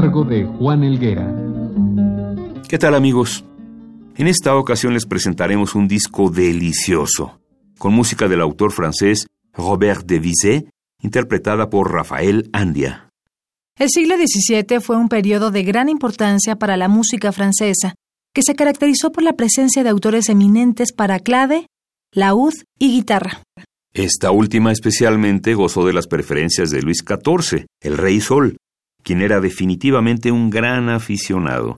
Cargo de Juan Elguera. ¿Qué tal amigos? En esta ocasión les presentaremos un disco delicioso, con música del autor francés Robert de Vizet, interpretada por Rafael Andia. El siglo XVII fue un periodo de gran importancia para la música francesa, que se caracterizó por la presencia de autores eminentes para clave, laúd y guitarra. Esta última especialmente gozó de las preferencias de Luis XIV, el rey Sol, quien era definitivamente un gran aficionado.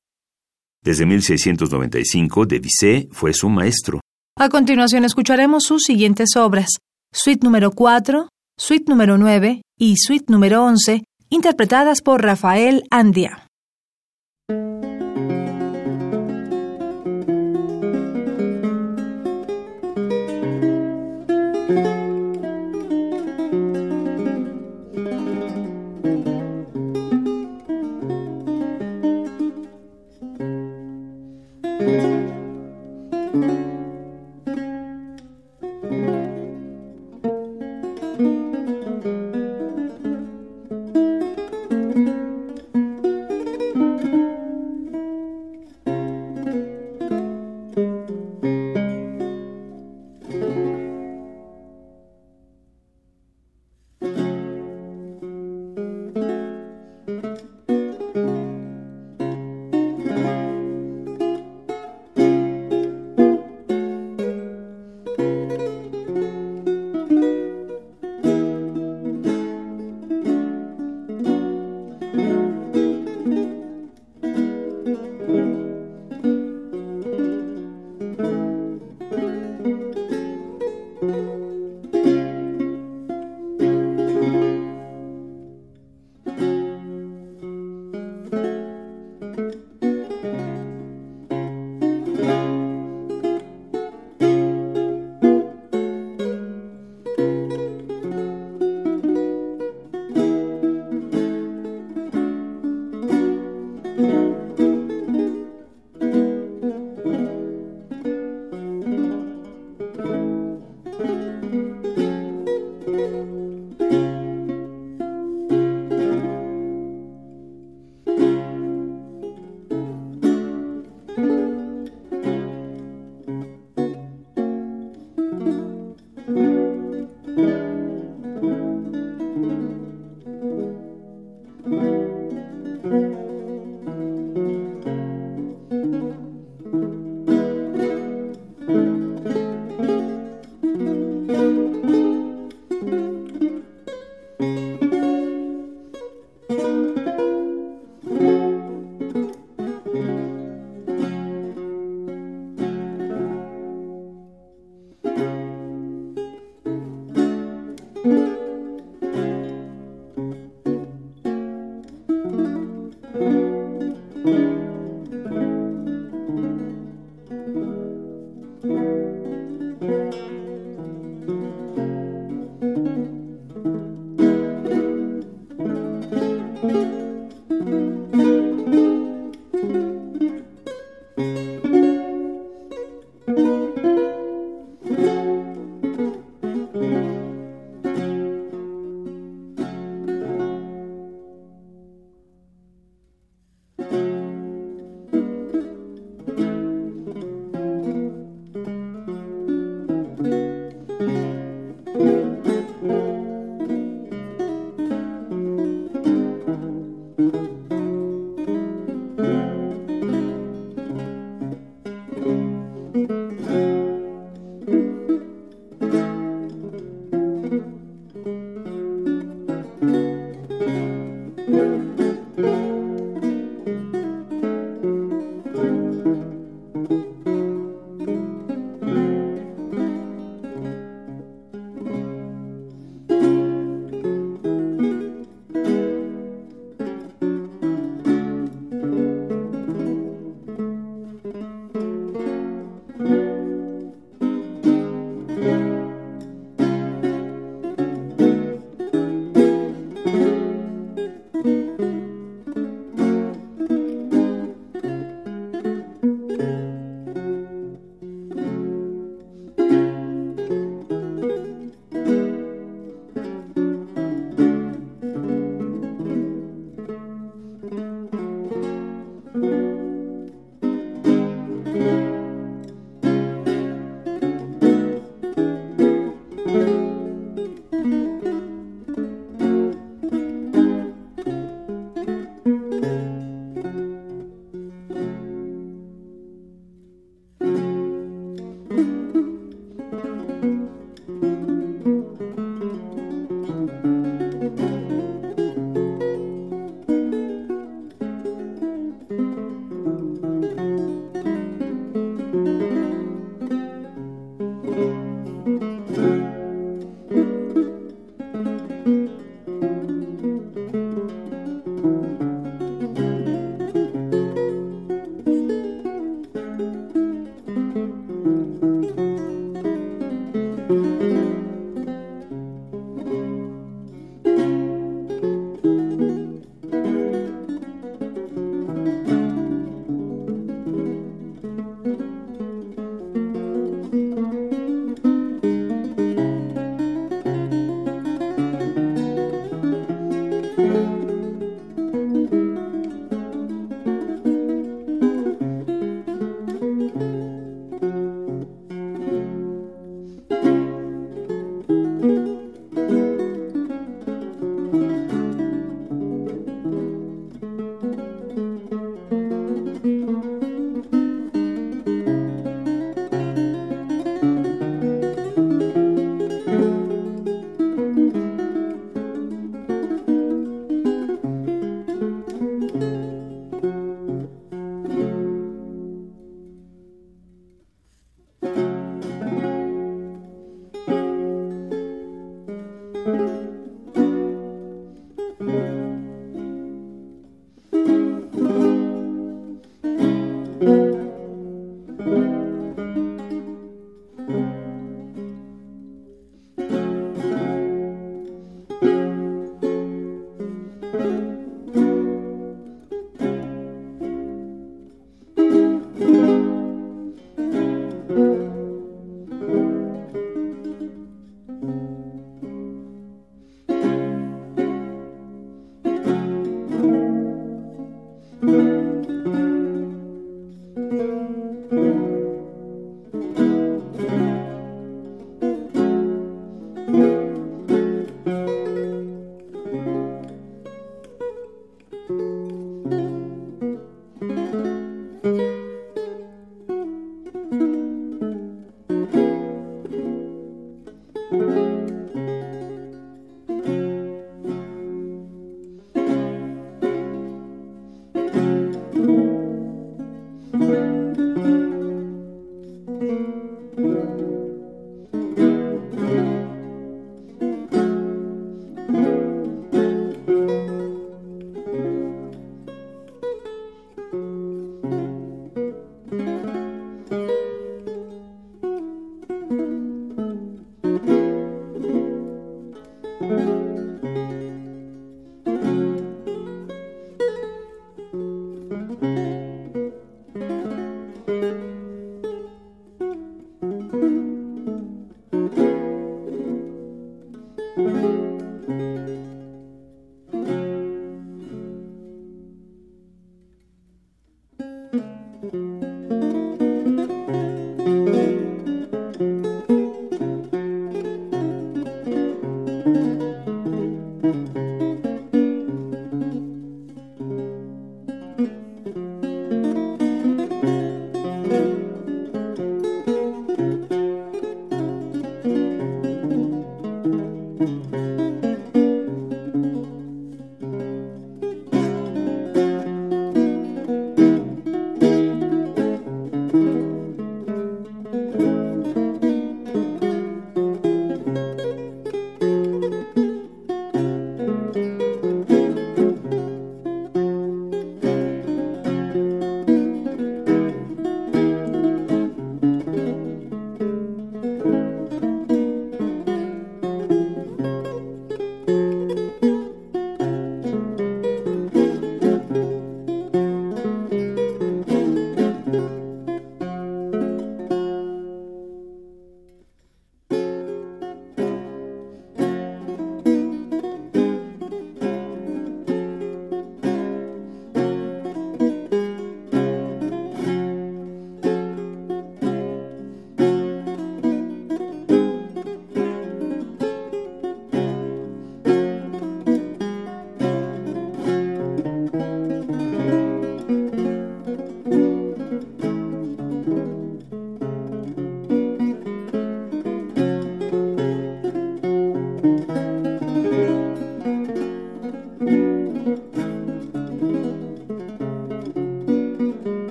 Desde 1695, Debussy fue su maestro. A continuación escucharemos sus siguientes obras: Suite número 4, Suite número 9 y Suite número 11, interpretadas por Rafael Andia.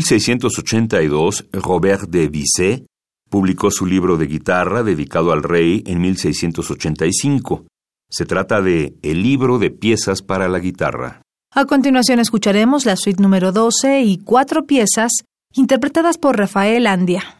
1682, Robert de Bizet publicó su libro de guitarra dedicado al rey en 1685. Se trata de El libro de piezas para la guitarra. A continuación escucharemos la suite número 12 y cuatro piezas interpretadas por Rafael Andia.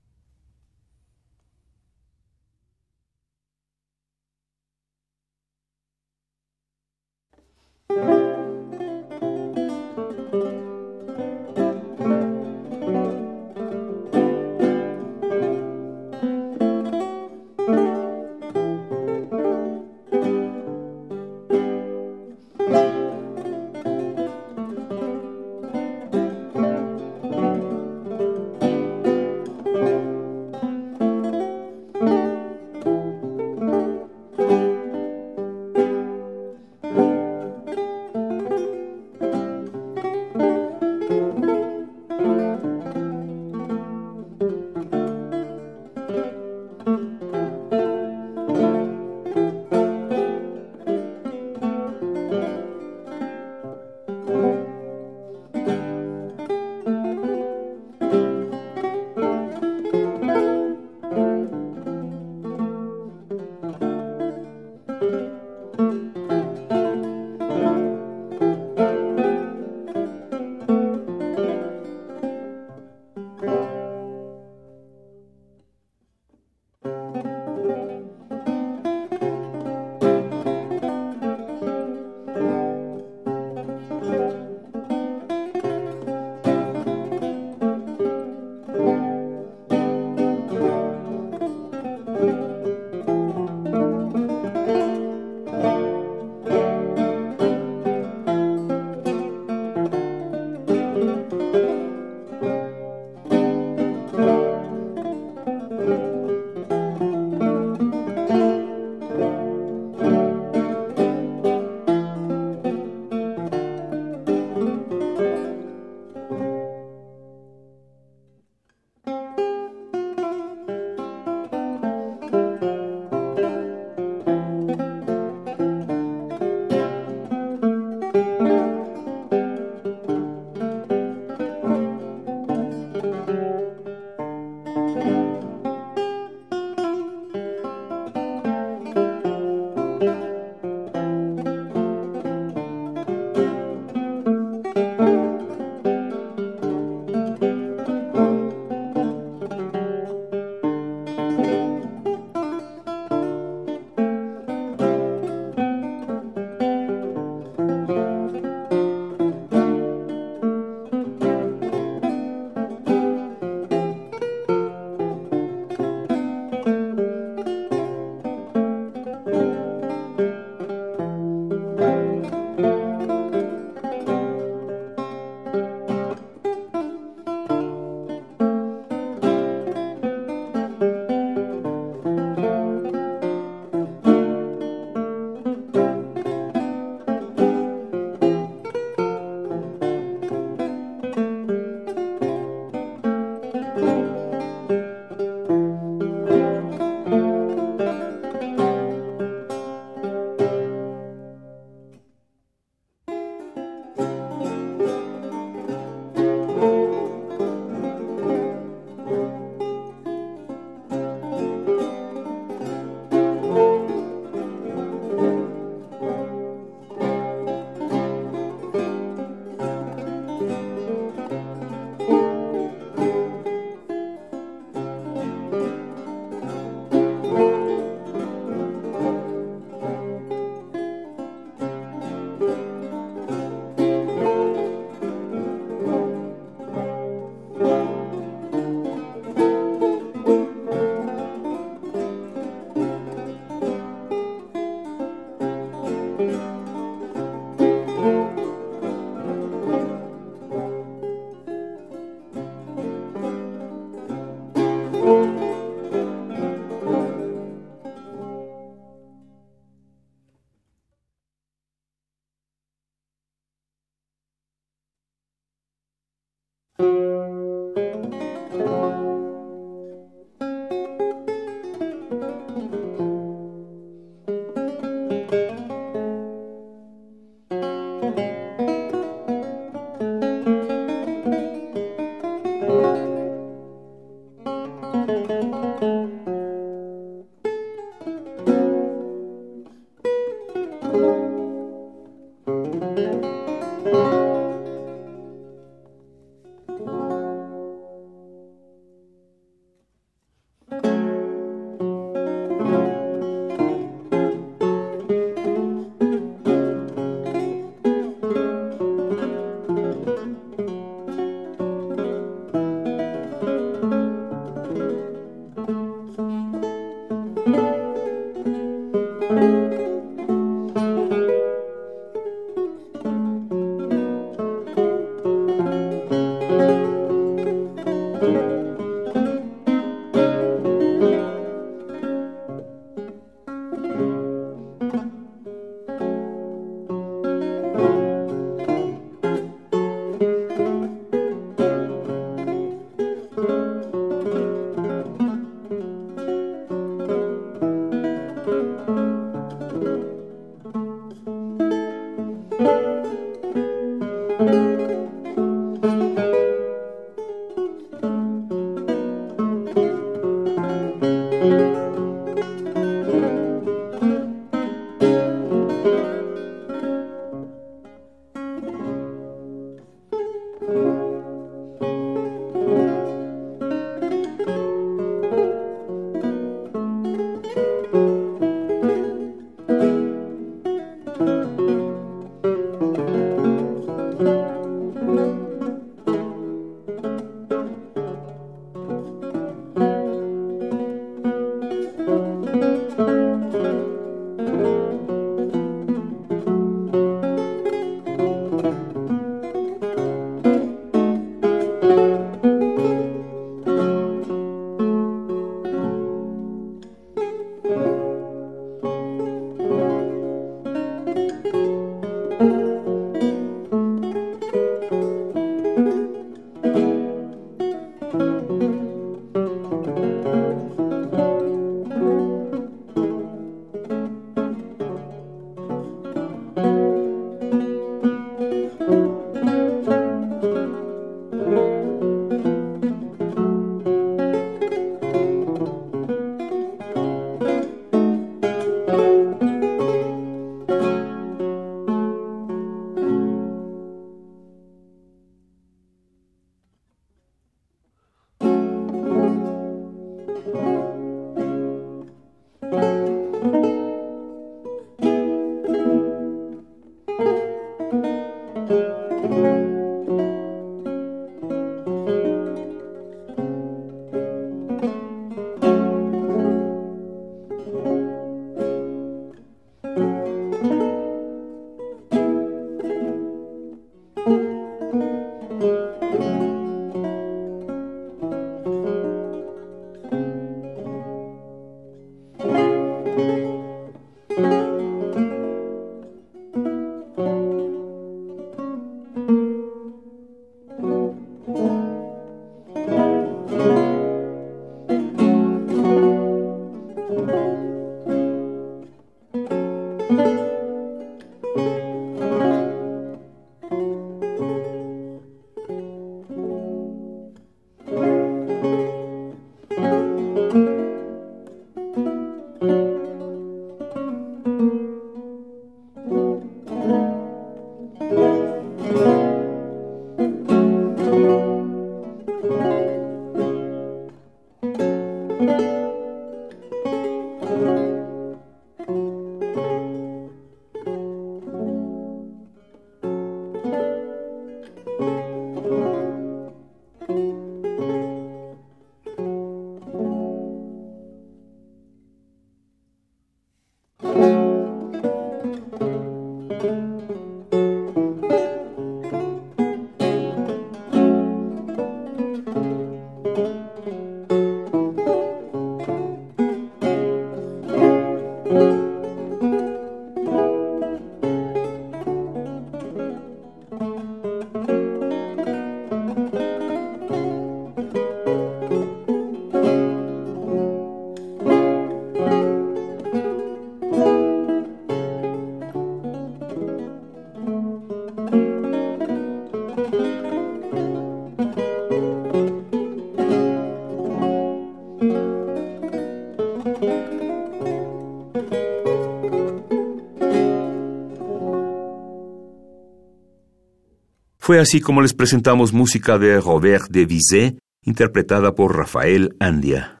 Fue así como les presentamos música de Robert de Bizet, interpretada por Rafael Andia.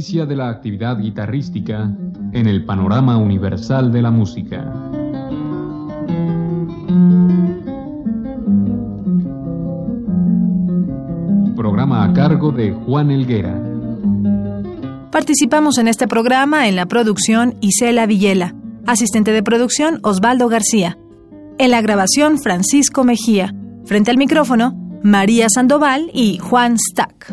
De la actividad guitarrística en el panorama universal de la música. Programa a cargo de Juan Elguera. Participamos en este programa en la producción Isela Villela, asistente de producción Osvaldo García, en la grabación Francisco Mejía, frente al micrófono María Sandoval y Juan Stack.